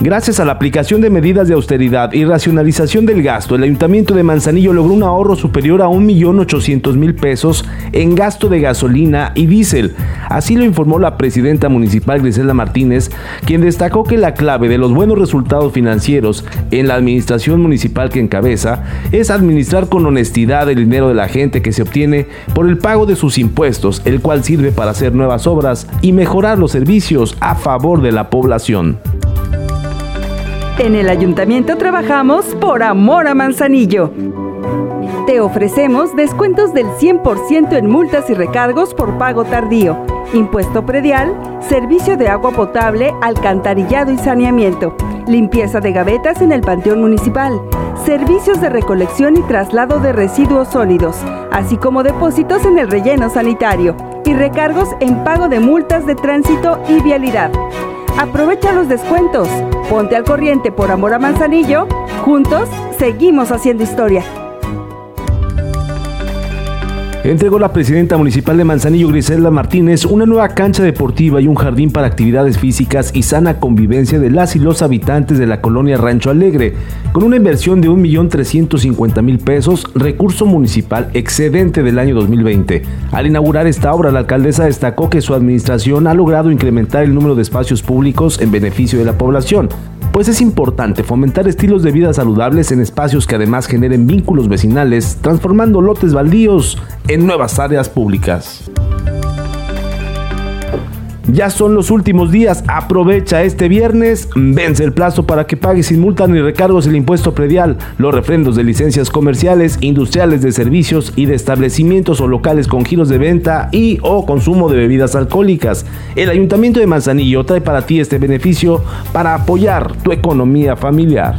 Gracias a la aplicación de medidas de austeridad y racionalización del gasto, el Ayuntamiento de Manzanillo logró un ahorro superior a 1.800.000 pesos en gasto de gasolina y diésel. Así lo informó la presidenta municipal Griselda Martínez, quien destacó que la clave de los buenos resultados financieros en la administración municipal que encabeza es administrar con honestidad el dinero de la gente que se obtiene por el pago de sus impuestos, el cual sirve para hacer nuevas obras y mejorar los servicios a favor de la población. En el ayuntamiento trabajamos por amor a Manzanillo. Te ofrecemos descuentos del 100% en multas y recargos por pago tardío, impuesto predial, servicio de agua potable, alcantarillado y saneamiento, limpieza de gavetas en el Panteón Municipal, servicios de recolección y traslado de residuos sólidos, así como depósitos en el relleno sanitario y recargos en pago de multas de tránsito y vialidad. Aprovecha los descuentos. Ponte al corriente por amor a Manzanillo. Juntos seguimos haciendo historia. Entregó la presidenta municipal de Manzanillo, Griselda Martínez, una nueva cancha deportiva y un jardín para actividades físicas y sana convivencia de las y los habitantes de la colonia Rancho Alegre, con una inversión de 1.350.000 pesos, recurso municipal excedente del año 2020. Al inaugurar esta obra, la alcaldesa destacó que su administración ha logrado incrementar el número de espacios públicos en beneficio de la población pues es importante fomentar estilos de vida saludables en espacios que además generen vínculos vecinales, transformando lotes baldíos en nuevas áreas públicas. Ya son los últimos días, aprovecha este viernes, vence el plazo para que pagues sin multa ni recargos el impuesto predial, los refrendos de licencias comerciales, industriales de servicios y de establecimientos o locales con giros de venta y o consumo de bebidas alcohólicas. El Ayuntamiento de Manzanillo trae para ti este beneficio para apoyar tu economía familiar.